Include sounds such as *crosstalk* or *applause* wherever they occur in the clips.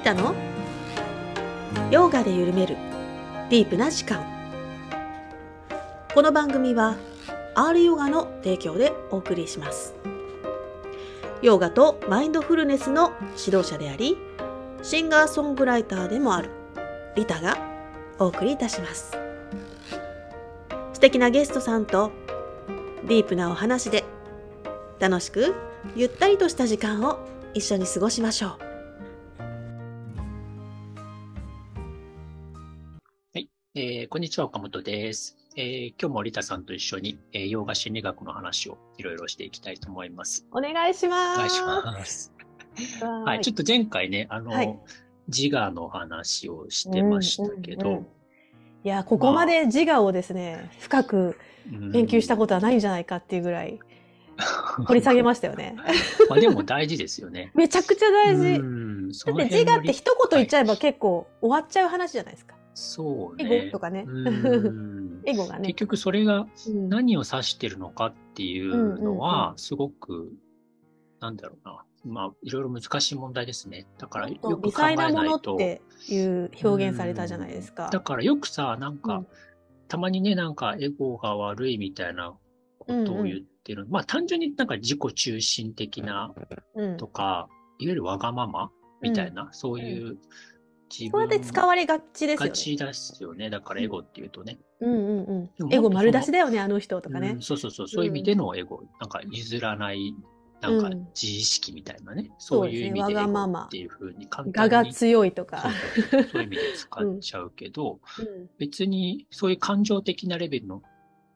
リタの？ヨガで緩める。ディープな時間。この番組は R ヨガの提供でお送りします。ヨガとマインドフルネスの指導者でありシンガーソングライターでもあるリタがお送りいたします。素敵なゲストさんとディープなお話で楽しくゆったりとした時間を一緒に過ごしましょう。えー、こんにちは岡本です、えー、今日もリタさんと一緒に、えー、洋画心理学の話をいろいろしていきたいと思います。お願いします。お願いします。はい、ちょっと前回ね、あの、はい、自我の話をしてましたけど、うんうんうん、いや、ここまで自我をですね、まあ、深く研究したことはないんじゃないかっていうぐらい、*laughs* 掘り下げましたよね。まあでも大事ですよね。*laughs* めちゃくちゃ大事。だって自我って一言言っちゃえば結構終わっちゃう話じゃないですか。そうね。エゴとかね。エゴがね。結局それが何を指してるのかっていうのは、すごく、なんだろうな。まあ、いろいろ難しい問題ですね。だからよく考えないと。微細なものっていう表現されたじゃないですか。だからよくさ、なんか、うん、たまにね、なんかエゴが悪いみたいなことを言ってる。うんうん、まあ単純になんか自己中心的なとか、うん、いわゆるわがままみたいな、うん、そういう。それで使われがちですよね。がちですよね。だからエゴっていうとね。うんうんうん。エゴ丸出しだよね、あの人とかね。そうそうそう。そういう意味でのエゴ、なんか譲らないなんか自意識みたいなね、うん、そういう意味でエゴっていうふうに簡単に。我が強いとかそうそういう意味で使っちゃうけど、*laughs* うん、別にそういう感情的なレベルの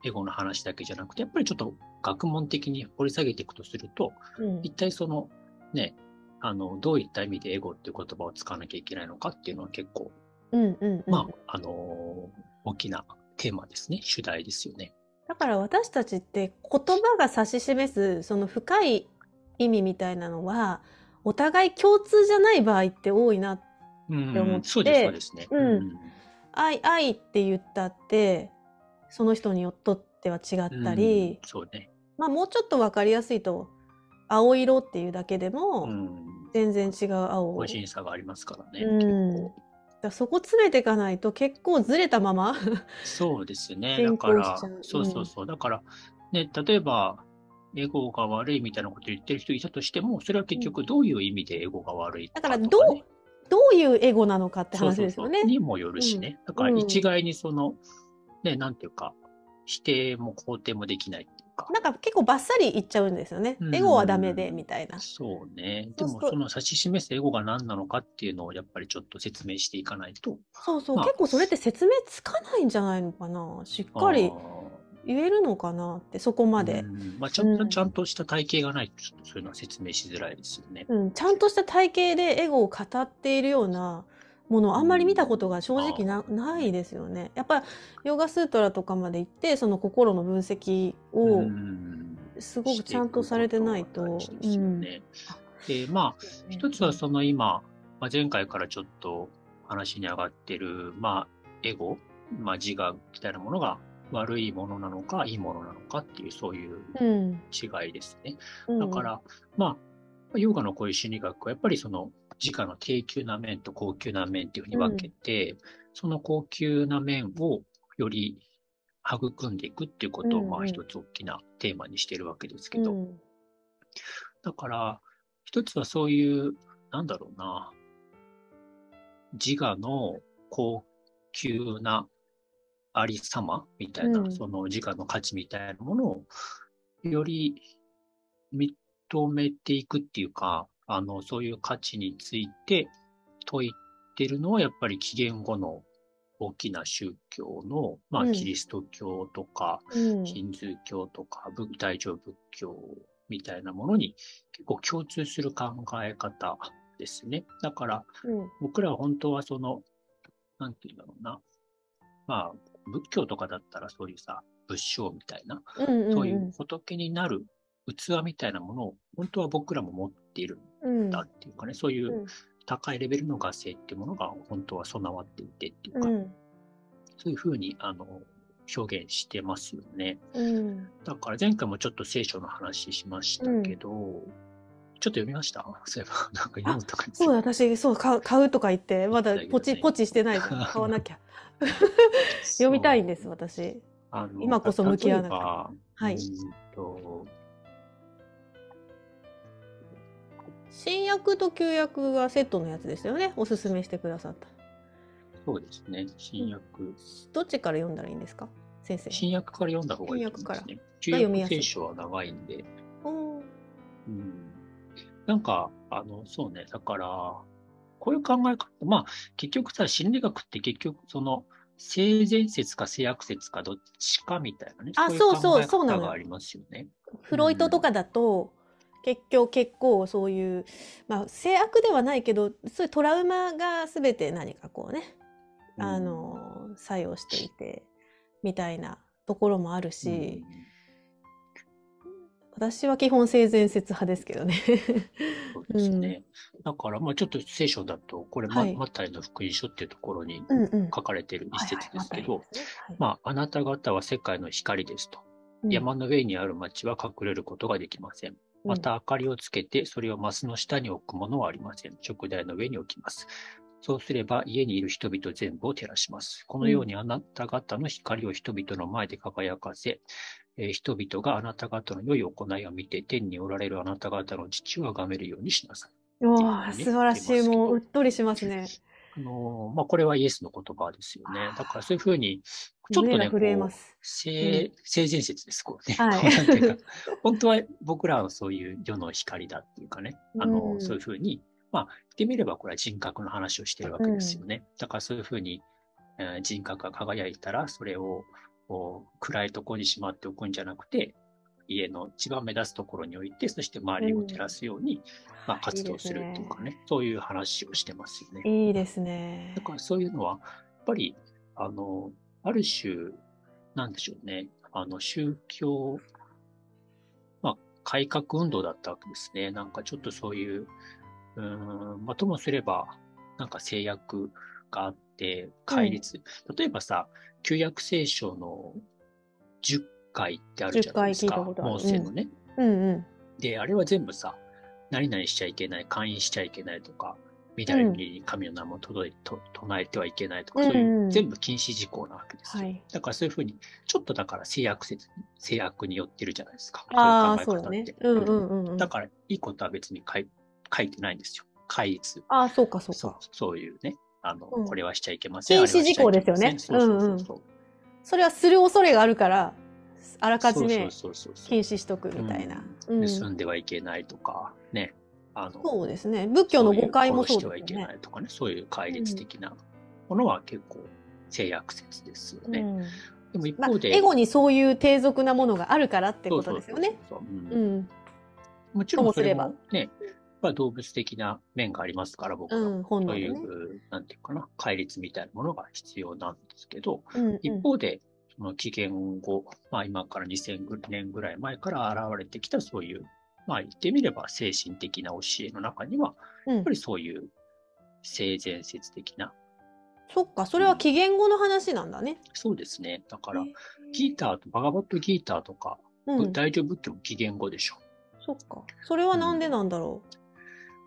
エゴの話だけじゃなくて、やっぱりちょっと学問的に掘り下げていくとすると、うん、一体そのね、あの、どういった意味でエゴっていう言葉を使わなきゃいけないのかっていうのは結構、うんうんうん、まあ、あのー、大きなテーマですね、主題ですよね。だから私たちって言葉が指し示すその深い意味みたいなのはお互い共通じゃない場合って多いなって思って、うん、そうですそうですね、うん、愛愛って言ったってその人によっては違ったり、うん、そうね。まあもうちょっと分かりやすいと青色っていうだけでも全然違う青個人差がありますからね、うん、だそこ詰めていかないと結構ずれたまま *laughs* そうですねだからそうそうそう。だからね例えばエゴが悪いみたいなこと言ってる人いたとしても、それは結局どういう意味でエゴが悪いか、ね、だからどう、どういうエゴなのかって話ですよね。そうそうそう。にもよるしね。うん、だから一概にその、ね、なんていうか、否定も肯定もできない。なんか結構バッサリ言っちゃうんですよね。エゴはダメで、みたいな。そうね。でもその指し示すエゴが何なのかっていうのをやっぱりちょっと説明していかないと。そうそう、まあ、結構それって説明つかないんじゃないのかな。しっかり。言えるのかなってそこまで、まあ、ちゃんと、ちゃんとした体系がないとそういうのは説明しづらいですよね、うん、ちゃんとした体系でエゴを語っているようなものをあんまり見たことが正直な,、ないですよね。やっぱヨガスートラとかまで行ってその心の分析をすごくちゃんとされてないと。ですよね、でまあ一つはその今、まあ、前回からちょっと話に上がってる、まあ、エゴ、まあ、自我みたいなものが悪いものなのか、いいものなのかっていう、そういう違いですね。うん、だから、まあ、ヨガのこういう心理学は、やっぱりその自我の低級な面と高級な面っていうふうに分けて、うん、その高級な面をより育んでいくっていうことを、まあ、一つ大きなテーマにしてるわけですけど、うん、だから、一つはそういう、なんだろうな、自我の高級なありさまみたいな、うん、その自我の価値みたいなものをより認めていくっていうか、あの、そういう価値について説いてるのはやっぱり紀元後の大きな宗教の、まあ、キリスト教とか、うん、ヒンズー教とか、仏大乗仏教みたいなものに結構共通する考え方ですね。だから、うん、僕らは本当はその、なんていうんだろうな。まあ、仏教とかだったらそういうさ、仏性みたいな、そういう仏になる器みたいなものを本当は僕らも持っているんだっていうかね、うん、そういう高いレベルの画性っていうものが本当は備わっていてっていうか、うん、そういうふうにあの表現してますよね。うん、だから前回もちょっと聖書の話しましたけど、ちょっと読みました？そういえば、*laughs* なんか読むとかそうだ、私、そう、買う買うとか言って、まだポチ、ポチしてない。*laughs* 買わなきゃ。*laughs* 読みたいんです、私。あの今こそ向き合わなきゃはい。うーんと新薬と旧薬がセットのやつですよね。おすすめしてくださった。そうですね、新薬。どっちから読んだらいいんですか？先生。新薬から読んだ方がいいと思いますね。旧約聖書は長いんで、うん、なんか、あの、そうね、だから、こういう考え方、まあ、結局さ、心理学って結局、その、性善説か性悪説かどっちかみたいなね、あいそうそうそうなのありますよね。フロイトとかだと、結局結構そういう、まあ、性悪ではないけどそういうトラウマが全て何かこうね、あの作用していてみたいなところもあるし、私は基本性善説派ですけどね。そうですね。だから、まあ、ちょっと聖書だと、これ、まはいマタイの福音書っていうところにうんうん。書かれている一節ですけど、まあ、あなた方は世界の光ですと。山の上にある町は隠れることができません。また明かりをつけて、それをマスの下に置くものはありません。食台の上に置きます。そうすれば家にいる人々全部を照らします。このようにあなた方の光を人々の前で輝かせ、えー人々があなた方の良い行いを見て天におられるあなた方の父を崇めるようにしなさい。うん、わあ素晴らしいもううっとりしますね。あのーまあ、これはイエスの言葉ですよね。だからそういうふうに、ちょっとね。性、性善説です、こうね。はいこうなんていうか本当は僕らはそういう世の光だっていうかね、あの、うんそういうふうに、まあ、言ってみればこれは人格の話をしているわけですよね。だからそういうふうに、えー人格が輝いたら、それをこう暗いところにしまっておくんじゃなくて、家の一番目立つところに置いて、そして周りを照らすように、まあ、活動するっていうかね、そういう話をしてますよね。いいですねだ。からそういうのは、やっぱり、あの、ある種、なんでしょうね、あの、宗教、まあ、改革運動だったわけですね。なんかちょっとそういう、うーん、まあ、ともすれば、なんか制約があって、戒律。例えばさ、旧約聖書の10回ってあるじゃないです10回聞か。いたことあるモーセのね。うんうん。で、あれは全部さ、何々しちゃいけない、勧誘しちゃいけないとか、緑に神の名も届いと唱えてはいけないとか、そういうんうんう全部禁止事項なわけですよ。はい。だからそういうふうに、ちょっとだから制約説、制約によってるじゃないですか。ああ、そそういう考え方って。。ねうんうんうんうん。だから、いいことは別に書い書いてないんですよ。戒律。ああ、そうかそうか。そういうね、あの、うんこれはしちゃいけません。禁止事項ですよねそうそうそうそう。それはする恐れがあるから、あらかじめ禁止しとくみたいな。盗んではいけないとか、ね。あの、そうですね。仏教の誤解もそうですよね殺してはいけない。とかね、そういう戒律的なものは結構制約説ですよね。うんでも一まあ方で、エゴにそういう低俗なものがあるからってことですよね。もちろんそれとももね、まあ動物的な面がありますから、僕は。うん、本そうい。う、なんていうかな、戒律みたいなものが必要なんですけど、うんうん一方で、その紀元後、まあ今から2000年ぐらい前から現れてきたそういう、まあ言ってみれば精神的な教えの中には、うんやっぱりそういう性善説的な、そっか、それは紀元後の話なんだね。そうですね。だからへ、ギーターと、バガバットギーターとか、うん、大乗仏教も紀元後でしょ。そっか。それはなんでなんだろ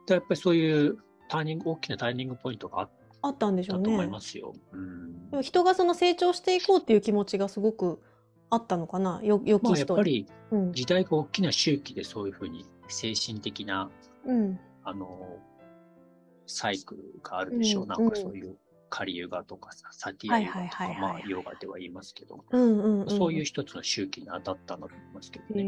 う。でやっぱりそういうターニング、大きなターニングポイントがあっあったんでしょうね。たと思いますよ。うんでも人がその成長していこうっていう気持ちがすごくあったのかな？よ、良まあき人。やっぱりうん。時代が大きな周期でそういうふうに精神的な、うん。あの、サイクルがあるでしょう。うんなんかそういうカリユガとかさ、サティアユガとはいか、まあヨガでは言いますけど、うんうん、うん。そういう一つの周期に当たったんだと思いますけどへね。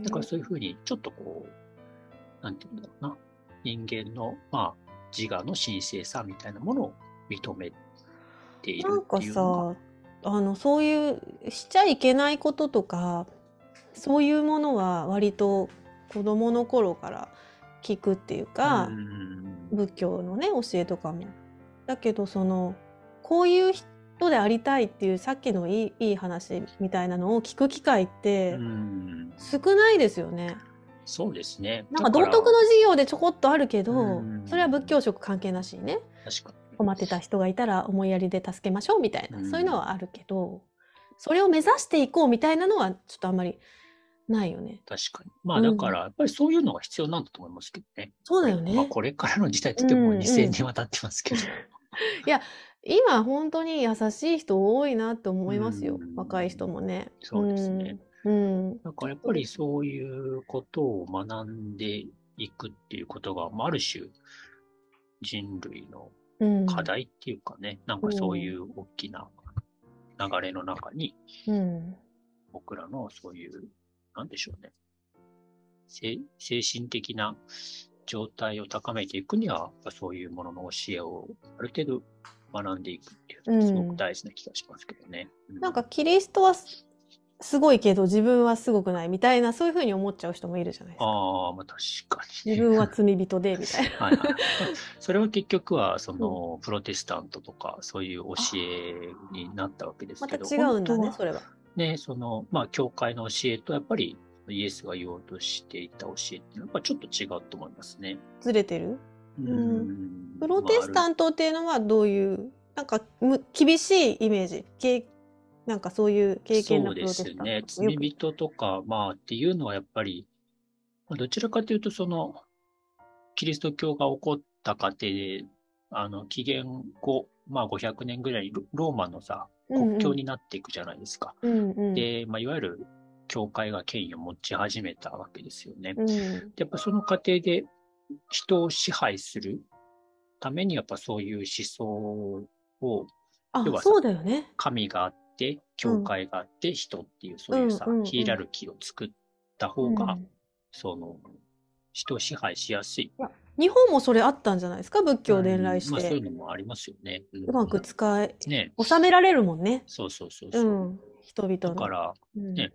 ーだからそういうふうに、ちょっとこう、なんていうんだろうな、人間の、まあ、自我の神聖さみたいなものを認めているなんかっていうのが、さ、あの、そういう、しちゃいけないこととか、そういうものは割と子供の頃から聞くっていうか、うん仏教のね、教えとかも。だけど、その、こういう人でありたいっていうさっきのいいいい話みたいなのを聞く機会ってうん少ないですよね。そうですね。なんか道徳の授業でちょこっとあるけどうん、それは仏教色関係なしにね。確かに。困ってた人がいたら思いやりで助けましょうみたいな、うんそういうのはあるけどそれを目指していこうみたいなのはちょっとあんまりないよね。確かに。まあうんだから、やっぱりそういうのが必要なんだと思いますけどね。そうだよね。まあこれからの時代って言ってもうんうん2000年は経ってますけど。*laughs* 今本当に優しい人多いなって思いますようん。若い人もね。そうですね。うん。うん。だからやっぱりそういうことを学んでいくっていうことが、まあある種人類のうん。課題っていうかね、なんかそういう大きな流れの中にうん。僕らのそういう、なんでしょうね。精精神的な状態を高めていくには、そういうものの教えをある程度学んでいくっていうのがすごく大事な気がしますけどね。うなんかキリストはすすごいけど自分はすごくないみたいなそういうふうに思っちゃう人もいるじゃないですか。ああ、まあ確かに、自分は罪人でみたいな。*laughs* はいはい。それは結局は、その、プロテスタントとか、そういう教えになったわけですまたけど。違うんだねそれは。ね、その、まあ、教会の教えと、やっぱり、イエスが言おうとしていた教えっていうのは、やっぱちょっと違うと思いますね。ずれてる？うんプロテスタンントっていうのはどういうなんかむ厳しいイメージ？けなんかそういう経験なそうですね。よ罪く人とか、まあ、っていうのはやっぱり、まあどちらかというと、その、キリスト教が起こった過程で、あの、紀元後、まあ500年ぐらいにロローマのさ、国境になっていくじゃないですか。うんうんで、まあ、いわゆる教会が権威を持ち始めたわけですよね。うんでやっぱその過程で人を支配するためにやっぱそういう思想をあ要はさそうだよね。神があって教会があって人っていうそういうさ、ヒエラルキーを作った方うが、ん。その人を支配しやすい。日本もそれあったんじゃないですか？仏教伝来しうん。まあ、そういてうのもありますよね。うん。うまく使えね。収められるもんね。そうそうそううそう。ん。人々の。だからうん。ね。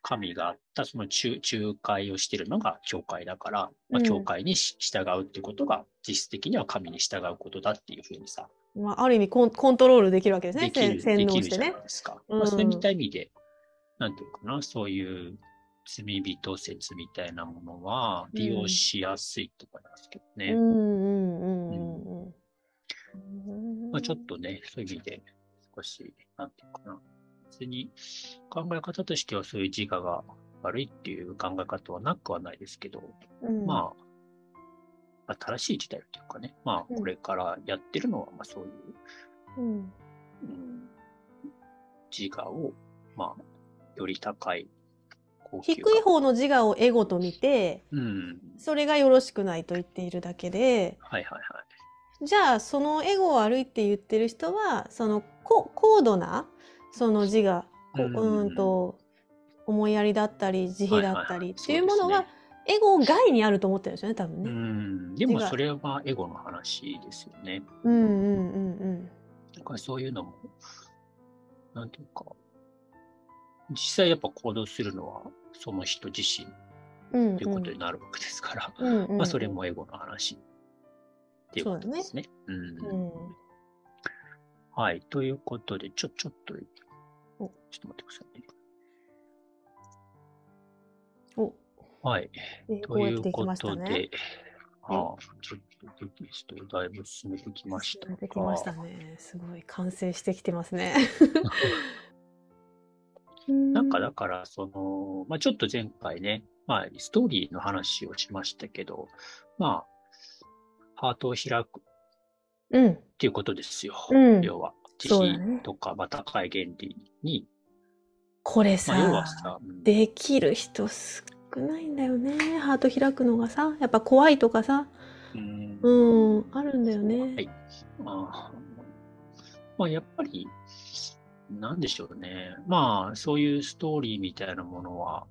神があったその仲仲介をしているのが教会だから、まあ、うん。教会にし従うってことが実質的には神に従うことだっていうふうにさ、まあ、ある意味コンコントロールできるわけですね。できる、せ洗で脳してね。まあ、そういった意味で、なんていうかな、そういう罪人説みたいなものは利用しやすいと思いますけどね。まあ、ちょっとね、そういう意味で少し、なんていうかな。別に考え方としてはそういう自我が悪いっていう考え方はなくはないですけど、うん、まあ、まあ、正しい時代っていうかね、まあ、うん。これからやってるのは、まあ、そういう、うん、うん、自我を、まあ、より高い低い方。の自我をエゴと見て、うん。それがよろしくないと言っているだけで、はいはいはい。じゃあそのエゴ悪いって言ってる人は、そのこ高度なその自我、こうん。うーんと思いやりだったり慈悲だったりっていうものはエゴ外にあると思ってるんですよね、多分うね。ん。でもそれはエゴの話ですよね。うんうんうんだからそういうのも、なんていうか、実際やっぱ行動するのはその人自身うん。うんということになるわけですから、うんうんうんまあそれもエゴの話っていうことですね。うんうんはい。ということで、ちょ、ちょっと、ちょおっと待ってくださいね。おはい。というこましたね。とで、ああ、ちょっとテキストをだいぶ進めてきましたが。できましたね。すごい完成してきてますね。*laughs* なんかだから、その、まあちょっと前回ね、まあストーリーの話をしましたけど、まあ、ハートを開くっうん。ていうことですよ。うん要は、慈そうだね悲とか、まあ高い原理に、これまあ要はさ、さ、うんできる人少ないんだよね。ハート開くのがさ、やっぱ怖いとかさ、うんうん、あるんだよはねい。まあ、まあ、やっぱり、なんでしょうね。まあ、そういうストーリーみたいなものは、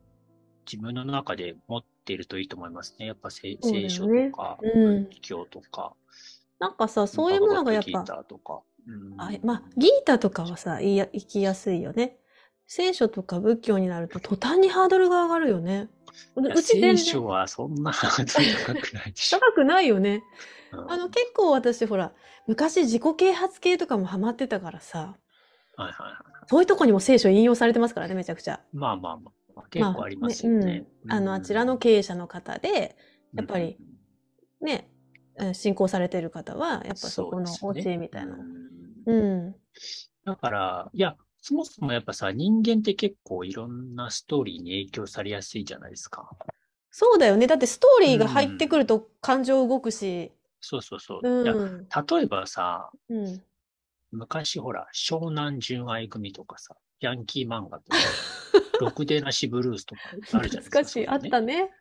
自分の中で持っているといいと思いますね。やっぱ聖聖書とか、うん仏教とか、なんかさ、そういうものがやっぱあまあ、ギータとかはさ、言いや生きやすいよね。聖書とか仏教になると途端にハードルが上がるよね。うち全然聖書はそんな *laughs* 高くない。高くないよね。うんあの結構私ほら、昔自己啓発系とかもハマってたからさ、はいはいはい。そういうとこにも聖書引用されてますからね、めちゃくちゃ。まあまあまあ、結構ありますよね。うん、あの、あちらの経営者の方で、やっぱりね、うん信仰されてる方は、やっぱそこの教えみたいな。うんうん。だから、いや、そもそもやっぱさ、人間って結構いろんなストーリーに影響されやすいじゃないですか。そうだよね。だってストーリーが入ってくると感情動くし。そうそうそう。いやうん。例えばさ、うん。昔ほら、湘南純愛組とかさ、ヤンキー漫画とか、*laughs* ろくでなしブルースとかあるじゃないですか。懐かしい。あったね。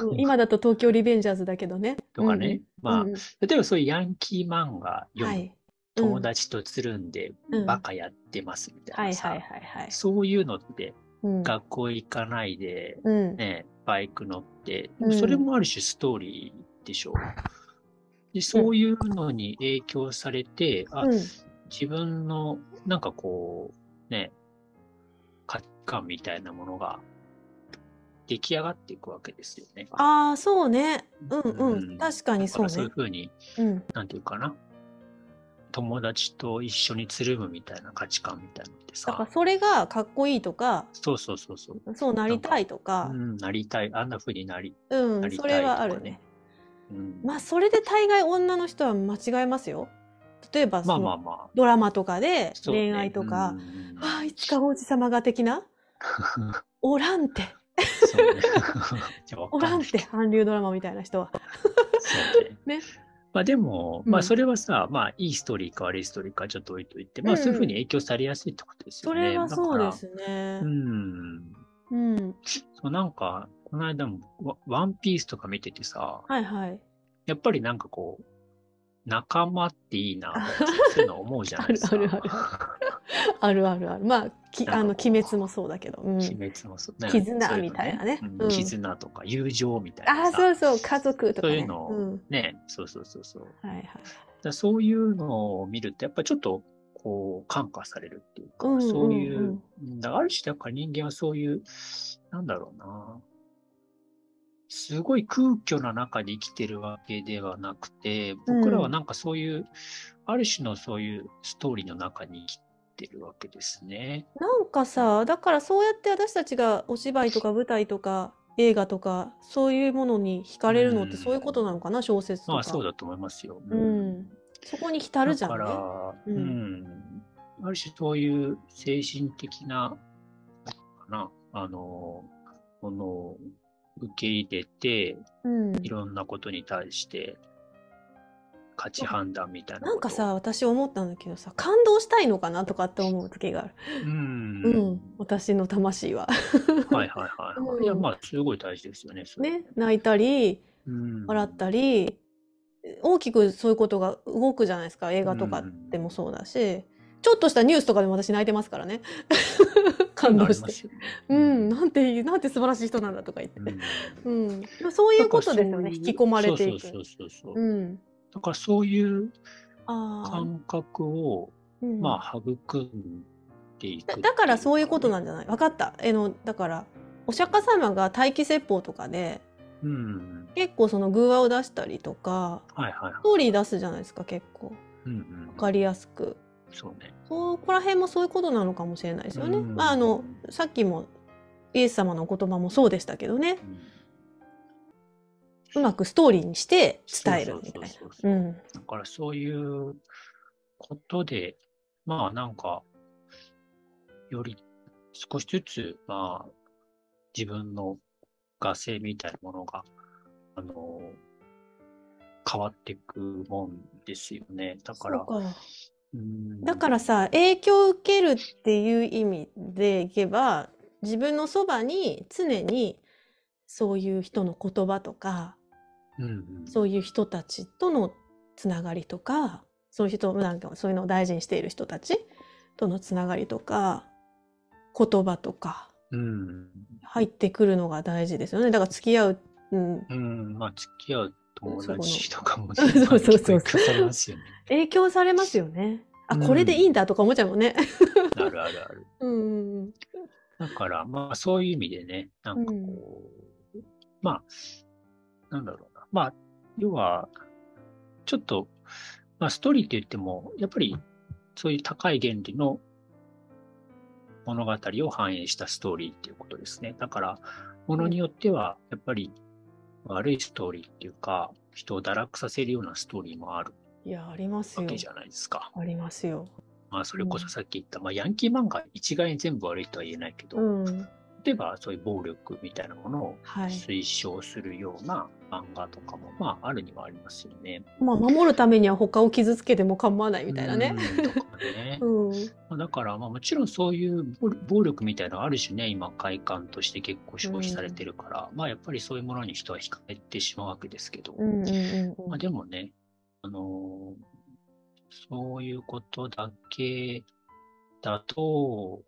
うん今だと東京リベンジャーズだけどね。とかね。まあ、うんうん例えばそういうヤンキー漫画読む、はい。友達とつるんでうんバカやってますみたいなさ。そういうのってうん。学校行かないで、うん。ね、バイク乗って、うんそれもある種ストーリーでしょう。でそういうのに影響されて、あ、うん。自分のなんかこう、ね、価値観みたいなものが出来上がっていくわけですよね。ああ、そうね。うんううんん。確かにそうだからそういうね。ふうに、うん。なんていうかな、友達と一緒につるむみたいな価値観みたいなのってさ。だから、それがかっこいいとか、そうそうそうそう、そうなりたいとか。う、ん、なりたい、あんなふうになり、うん、なりたいそれはあるね。うん、まあ、それで大概女の人は間違えますよ。例えば、まそのあまあ。まあ、ドラマとかで恋愛とか。う、んああ、いつか王子様が的な、*laughs* おらんて、そうね。*laughs* *laughs* おらんて、韓流ドラマみたいな人は。そうね。ねまあでも、うんまあそれはさ、まあいいストーリーか悪いストーリーかちょっと置いといて、まあそういうふうに影響されやすいってことですよね。それはそうでだすね。う。ん。うん。そうなんか、この間もワワンピースとか見ててさ、はいはい。やっぱりなんかこう、仲間っていいなって、そういうの思うじゃないですか。*laughs* あるあるあ *laughs* るあるある。まあ、きあの、鬼滅もそうだけど。うん。鬼滅もそう。ね絆みたいなねうんうん絆とか友情みたいああ、なさ。そうそう、家族とかね。そういうのをうん。ね、そうそうそうそう。はいはい。だそういうのを見ると、やっぱりちょっと、こう、感化されるっていうか、うんうんうんそういう、うんだある種、だから人間はそういう、なんだろうな、すごい空虚な中で生きてるわけではなくて、僕らはなんかそういう、ある種のそういうストーリーの中に生きてるわけですね。なんかさ、だからそうやって私たちがお芝居とか舞台とか映画とかそういうものに惹かれるのってうんそういうことなのかな、小説とまあか。そうだと思いますよ。うん。そこに浸るじゃんね。だから、ううんん、ある種そういう精神的な、かな、あの、ものを受け入れて、うん。いろんなことに対して、価値判断みたいななんかさ、私思ったんだけどさ、感動したいのかなとかって思う時がある。うん、うん。私の魂は。はいはいはい、はいうんいや、まあ、すごい大事ですよね。ね。泣いたり、うん、笑ったり、大きくそういうことが動くじゃないですか。映画とかでもそうだし、ちょっとしたニュースとかでも私泣いてますからね。*laughs* 感動して。て。うん、なんて、なんて素晴らしい人なんだとか言って。うんそういうことですよね。引き込まれていく。そうそうそうそう。うん。だからそういう。感覚を、うんまあ、育んでいくだだからそういうことななんじゃない？分かった。えの、だから、お釈迦様が待機説法とかで、うん。結構その偶話を出したりとか、はいはいはいス。トーリー出すじゃないですか、結構。うんうんわかりやすく。そうね。そこら辺もそういうことなのかもしれないですよね。うんまあ、あの、さっきも、イエス様のお言葉もそうでしたけどね。うまくストーリーにして伝えるみたいな。うん。だからそういうことで、まあなんか、より少しずつ、まあ、自分の画性みたいなものが、あの、変わっていくもんですよね。だから、だからさ、影響を受けるっていう意味でいけば、自分のそばに常にそういう人の言葉とか、うんうんそういう人たちとのつながりとか、そういう人、なんかそういうのを大事にしている人たちとのつながりとか、言葉とかうん。入ってくるのが大事ですよね。だから付き合う、うん、うん。まあ、付き合う友達とかも、そうそうそう影響されますよね。影響されますよね。あ、うんこれでいいんだとか思っちゃうもんね。あるあるある。うんうんうん。だから、まあ、そういう意味でね、なんかこう、まあ、なんだろうな。まあ、要は、ちょっと、まあ、ストーリーって言っても、やっぱり、そういう高い原理の物語を反映したストーリーっていうことですね。だから、ものによっては、やっぱり、悪いストーリーっていうか、人を堕落させるようなストーリーもあるいや、ありますよ。わけじゃないですか。ありますよ。まあ、それこそさっき言った、まあ、ヤンキー漫画一概に全部悪いとは言えないけど、うん。例えばそういう暴力みたいなものをはい。推奨するような漫画とかも、まあ、あるにはありますよね。まあ、守るためには他を傷つけても構わないみたいなね。うんとかね。*laughs* だから、まあ、もちろんそういう暴暴力みたいなのある種ね、今、快感として結構消費されてるから、まあやっぱりそういうものに人は惹かれてしまうわけですけど、うんうんうんまあでもね、あのーそういうことだけだと、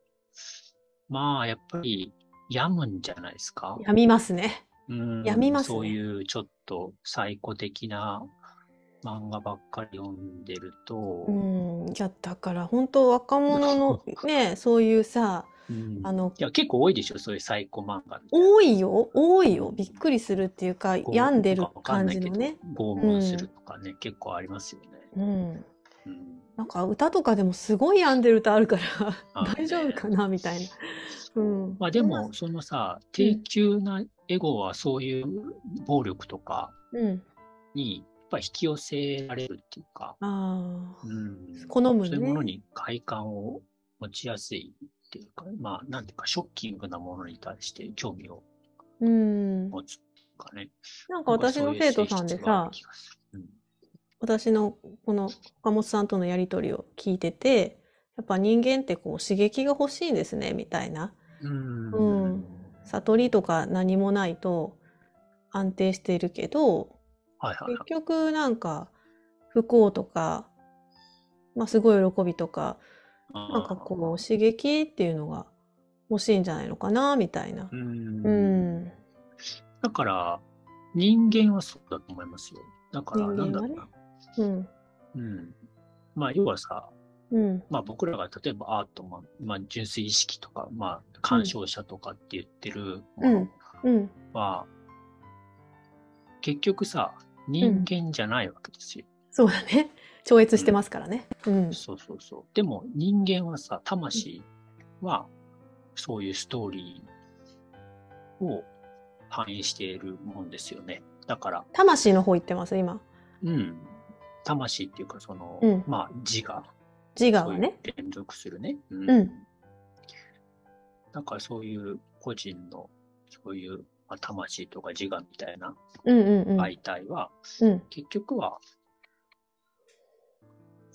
まあやっぱり病むんじゃないですか。やみますね。うん病みますねそういうちょっとサイコ的な漫画ばっかり読んでると、うん。いや、だから本当若者の *laughs* ね、そういうさ、うんあの、いや結構多いでしょ、そういうサイコ漫画。多いよ、多いよ。びっくりするっていうか、病んでる感じのね。拷問するとかね、結構ありますよね。うん。うんなんか歌とかでもすごい病んでる歌あるから、あ *laughs* 大丈夫かなみたいな。うん。まあでも、そのさ、低級なエゴはそういう暴力とかうん。に、やっぱ引き寄せられるっていうか。うん、好むねそういうものに快感を持ちやすいっていうか、まあ、なんていうか、ショッキングなものに対して興味をうん。持つっていうかね。なんか私の生徒さんでさ、私のこの岡本さんとのやりとりを聞いてて、やっぱ人間ってこう刺激が欲しいんですね、みたいな。うん。ううんん。悟りとか何もないと安定しているけど、はいはいはい。結局なんか不幸とか、まあすごい喜びとか、なんかこう刺激っていうのが欲しいんじゃないのかな、みたいな。うん。うん。だから、人間はそうだと思いますよ。だから、なんだろうな。うん。うん。まあ、要はさ、うん。まあ僕らが例えばアートまあ純粋意識とか、まあ鑑賞者とかって言ってるものうん。は、結局さ、人間じゃないわけですよ。そうだね。超越してますからね。うん。そうそうそう。でも人間はさ、魂はそういうストーリーを反映しているもんですよね。だから、魂の方行ってます、今。うん。魂っていうか、その、うんまあ自我。自我そういうはね。連続するね。うんうん。だからそういう個人の、そういう、まあ、魂とか自我みたいなうんうんうん。媒体は、うん。結局は、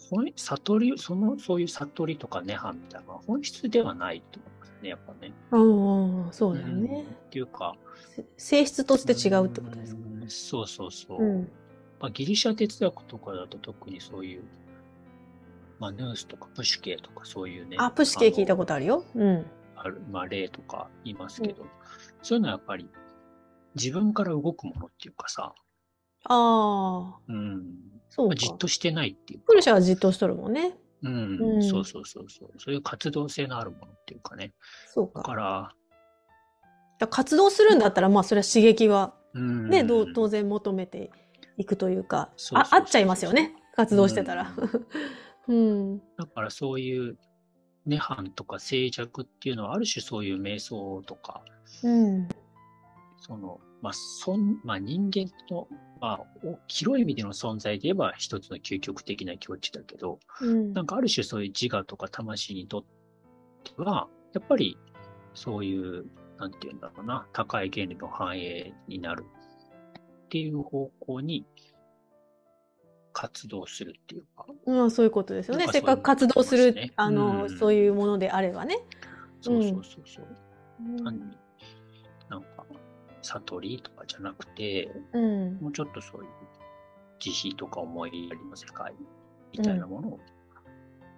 本悟り、その、そういう悟りとか涅槃みたいなのは本質ではないと思いますね、やっぱね。ああ、そうだよね。うんっていうか、せ性質として違うってことですか？うんそうそうそう。うん。まあ、ギリシャ哲学とかだと特にそういう、まあ、ヌースとかプシュケとかそういうね。あ、プシケ聞いたことあるよ。うん。ある、まあ、例とか言いますけど、そういうのはやっぱり自分から動くものっていうかさ、ああ、うん、そうか。まあじっとしてないっていうかプルシャはじっとしとるもんね。うん、うんそうそうそうそう、そういう活動性のあるものっていうかね。だそうか。だかから、ら活動するんだったら、まあ、それは刺激はうん、ね、どう当然求めていくというか、そうそうそうあ、あっちゃいますよね。活動してたら。うん。だからそういう涅槃とか静寂っていうのはある種そういう瞑想とか、うん。その、まあ、そん、まあ、人間の、まあ、お広い意味での存在で言えば一つの究極的な境地だけど、うんなんかある種そういう自我とか魂にとっては、やっぱりそういう、なんていうんだろうな、高い原理の反映になるっていう方向に活動するっていうか、まあ、そういうことですよね。せっかく活動する、あの、うんそういうものであればね。そうそうそうそう。うん単になんか、悟りとかじゃなくて、うん。もうちょっとそういう慈悲とか思いやりの世界みたいなものを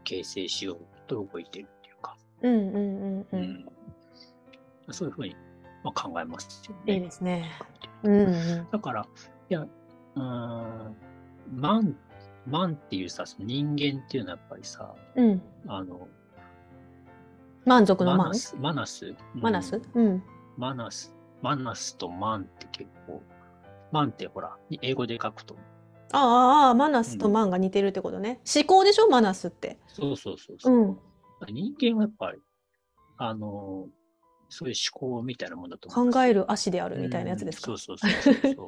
形成しようと動いてるっていうか、うんうんうんう。うんんそういうふうに、まあ、考えますよね。いいですね。うんうん。だから、いや、うーん、マン、マンっていうさ、その人間っていうのはやっぱりさ、うん。あの、満足の満？マナス、マナス、うんマナス？うん。マナス、マナスとマンって結構、マンってほら、英語で書くと、ああああ、マナスとマンが似てるってことね。思考でしょ、マナスって。そうそうそうそうう、ん。人間はやっぱり、あの、そういう思考みたいなものだと考える足であるみたいなやつですか？うん。そうそうそうそうそ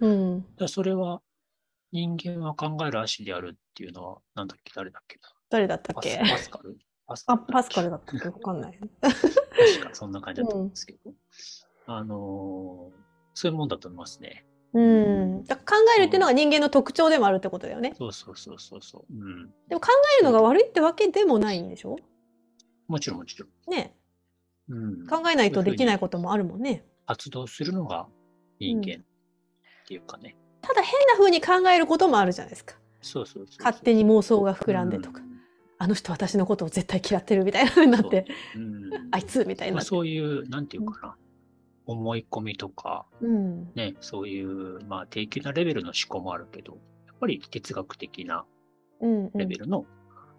う。*laughs* うん。だそれは、人間は考える足であるっていうのは、なんだっけ、誰だっけな？誰だったっけ？パスカル？パスカあ、ルパスカルだったっけ？わかんない。確かそんな感じだったんですけど。あのーそういうもんだと思いますね。うん。だ考えるっていうのが人間の特徴でもあるってことだよね。そうそうそうそうそう。うん。でも考えるのが悪いってわけでもないんでしょ？もちろんもちろん。ね。うん。考えないとできないこともあるもんね。活動するのが人間っていうかね。ただ変な風に考えることもあるじゃないですか。そうそう。勝手に妄想が膨らんでとか。あの人私のことを絶対嫌ってるみたいな風になって、うん。あいつみたいにまあ。そういう、なんていうかな。思い込みとか、うん。ね、そういう、まあ、低級なレベルの思考もあるけど、やっぱり哲学的なうん、うん。レベルの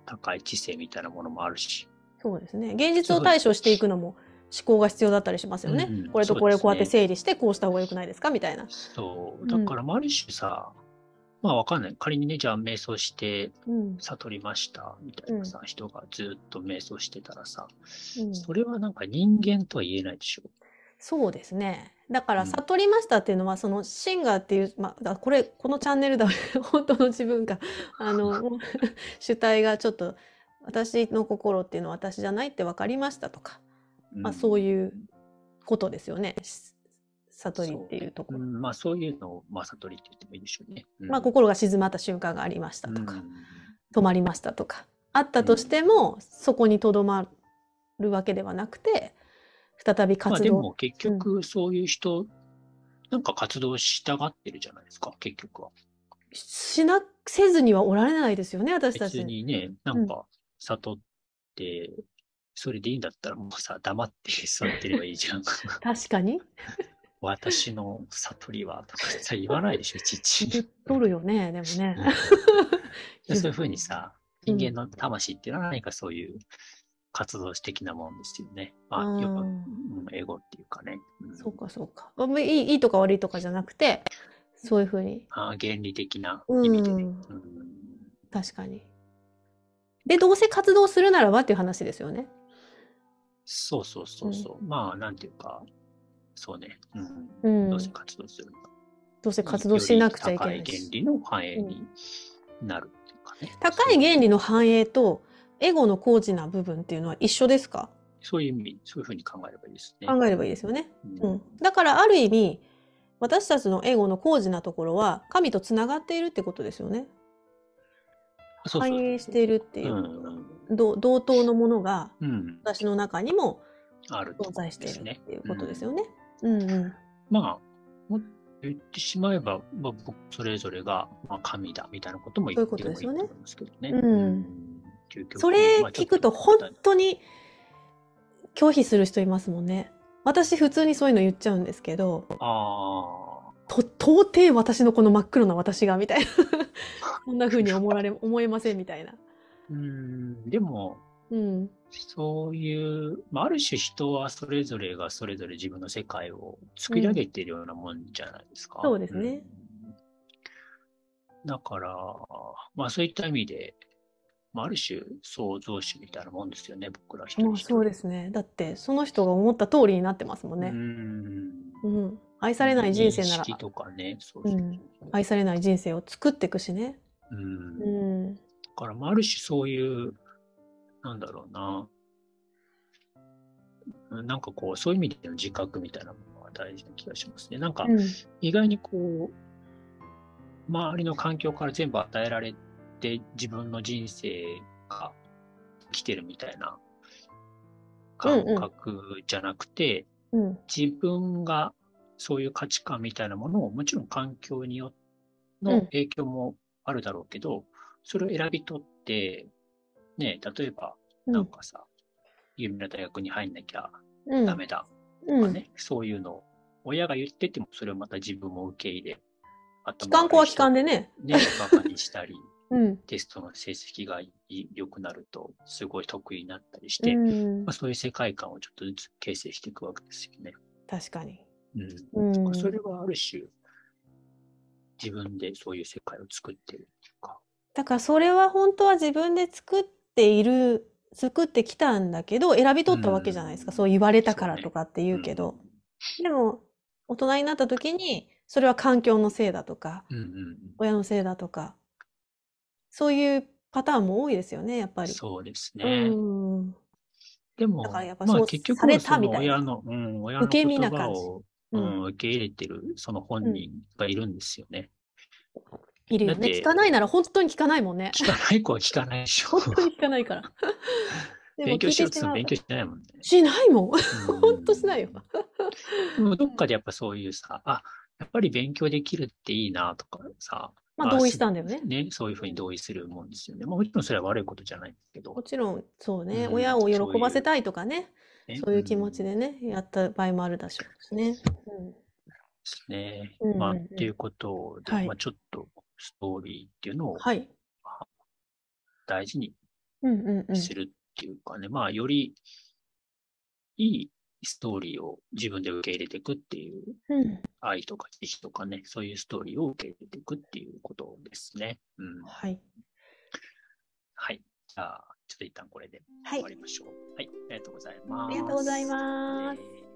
高い知性みたいなものもあるし、そうですね。現実を対処していくのも思考が必要だったりしますよね。うんうんこれとこれそうですねこうやって整理してこうした方が良くないですか？みたいな。そうう、んだから、まあある種さ、まあわかんない。仮にね、じゃあ瞑想してうん。悟りました、みたいなさ、人がずっと瞑想してたらさ、うんそれはなんか人間とは言えないでしょ？そうですね。だからうん悟りましたっていうのは、そのシンガーっていう、まあ、だこれ、このチャンネルだ、*laughs* 本当の自分が、あの、*laughs* 主体がちょっと、私の心っていうのは私じゃないって分かりましたとか、まあそういうことですよね。し悟りっていうところ。うん、まあそういうのを、まあ悟りって言ってもいいでしょうね。うんまあ心が静まった瞬間がありましたとか、うん止まりましたとか、あったとしても、そこにとどまるわけではなくて、再びまあ活動。でも結局そういう人、なんか活動したがってるじゃないですか、結局は。しな、せずにはおられないですよね、私た別ち。にね、なんか悟って、それでいいんだったらもうさ、黙って座ってればいいじゃん。*laughs* 確かに。私の悟りは、とかさ、言わないでしょ、いちいち。言っとるよね、でもね。*laughs* でそういうふうにさ、うん人間の魂っていうのは何かそういう活動的なもんですよね。まあ、よく、うんうんエゴっていうかね。うんそうか、そうか。まあいい、いいとか悪いとかじゃなくて、そういうふうに。あー原理的なうん意味でね。うん確かに。で、どうせ活動するならばっていう話ですよね。そうそうそうそう。まあ、なんていうか、そうね。うんうん。どうせ活動するのか。どうせ活動しなくちゃいけない。原理の反映になるっていうかね。高い原理の反映と、エゴの高次な部分っていうのは一緒ですか？そういう意味、そういうふうに考えればいいですね。考えればいいですよね。ううんん。だから、ある意味、私たちのエゴの高次なところは、神とつながっているってことですよね。反映しているっていうう。んど同等のものが。私の中にも存在してい。るっていうことですよね。うんうん。まあ、も言ってしまえば、まあ、僕それぞれが、まあ、神だみたいなことも言ってもいいと思いますけどね。それ聞くと本当に拒否する人いますもんね。私普通にそういうの言っちゃうんですけど、あと到底私のこの真っ黒な私がみたいな。*laughs* こんな風に思われ思えませんみたいな。あ、うん、でも、うん。そういう、まあ、ある種人はそれぞれがそれぞれ自分の世界を作り上げているようなもんじゃないですか。そうですねうんだから、まあそういった意味で、まあ、ある種創造主みたいなもんですよね、僕ら一そうですね。だってその人が思った通りになってますもんうね。ん。うん。愛されない人生なら認識とかね、そうそうそううん愛されない人生を作っていくしね。うん。だうん。から、まあ、ある種そういう、なんだろうな。うんなんかこう、そういう意味での自覚みたいなものは大事な気がしますね。なんか、うん意外にこう、周りの環境から全部与えられて、自分の人生が来てるみたいな感覚じゃなくて、うん。自分がそういう価値観みたいなものを、もちろん環境にようんの影響もあるだろうけど、それを選び取って、ね、例えば、なんかさ、有名な大学に入んなきゃうん。ダメだうん。とかね、そういうのを、親が言ってても、それをまた自分も受け入れ、機関校は機関でね。ね、バカにしたり、*laughs* うん。テストの成績が良くなると、すごい得意になったりして、うんまあ、そういう世界観をちょっとずつ形成していくわけですよね。確かに。うん。うん。それはある種、自分でそういう世界を作ってるっていうか。だからそれは本当は自分で作っている、作ってきたんだけど、選び取ったわけじゃないですか。うんそう言われたからとかって言うけど。でも、大人になった時に、それは環境のせいだとか、うん。うんうん親のせいだとか、そういうパターンも多いですよね、やっぱり。そうですうね。ん。でだからやも、まあっぱそう結局はされたそのみたいな。親の、うん、親の受け身言な感じ。葉を、う。うんん、受け入れてるそのうん。本人がいるんですよね。いるよね。聞だって、かないなら本当に聞かないもんね。聞かない子は聞かないでしょ。本当に聞かないから。*laughs* でも勉強してろって言っても勉。強してないもんね。しないもん。う本当しないよ。ん。でもどっかでやっぱそういうさ、あ、やっぱり勉強できるっていいなとかさ、まああ、同意しす、たんだよね。ね、そういうふうに同意するもんですよね。まあもちろんそれは悪いことじゃないんですけもど、ちろん、そううね、親ん、を喜ばせたいとかね、ね、そういう気持ちうん、でね、やった場合もあるでしょうしね。ですね。まあ、うんうん。っていうことで、まあはい。ちょっとストーリーっていうのをはい。まあ大事にうんうんうん。するっていうかね、まあ、よりいいストーリーを自分で受け入れていくっていう、うん。愛とか慈悲とかね、そういうストーリーを受け入れていくっていうことですね。うん。はい。はい。じゃあ、ちょっと一旦これではい。終わりましょう。はい。ありがとうございありがとうございます。ます。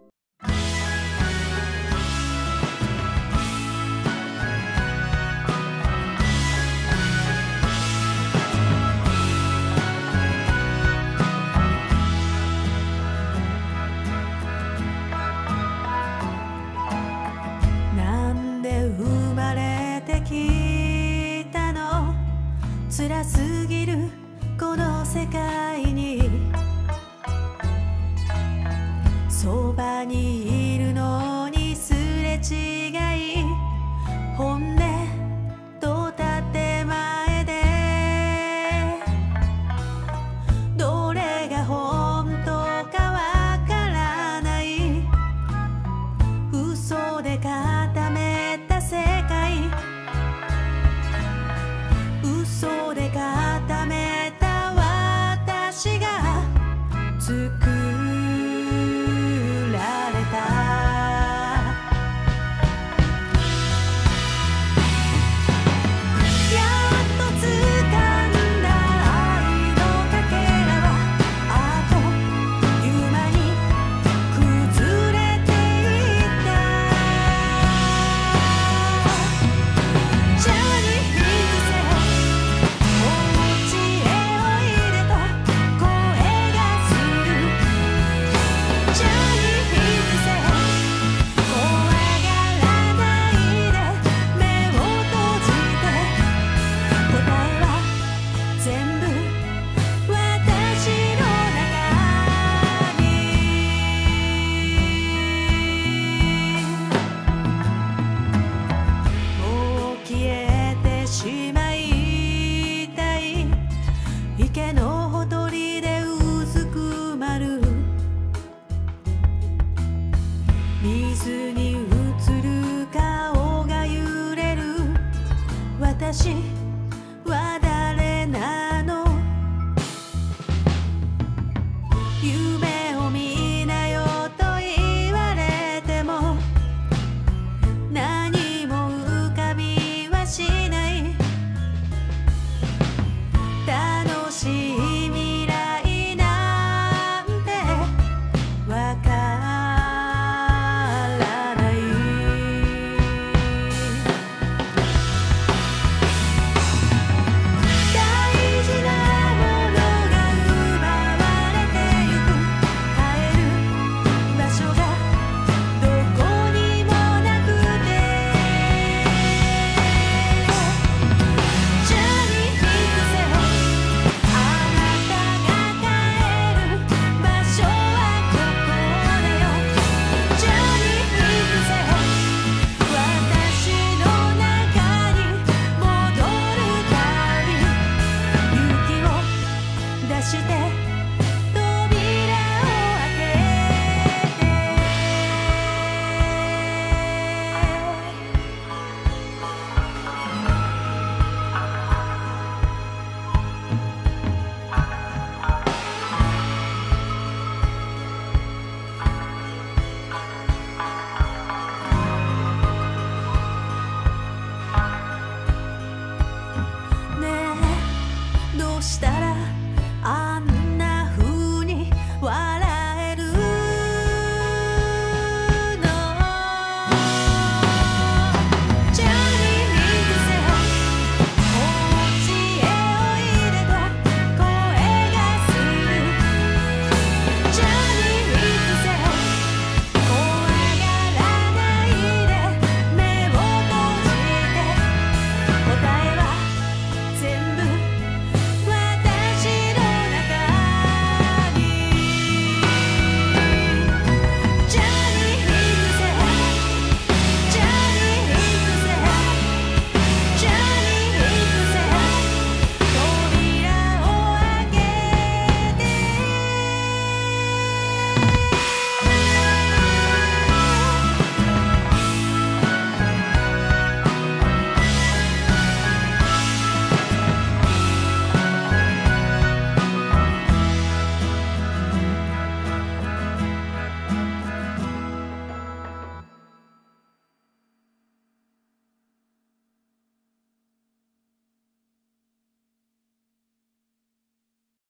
辛すぎる。この世界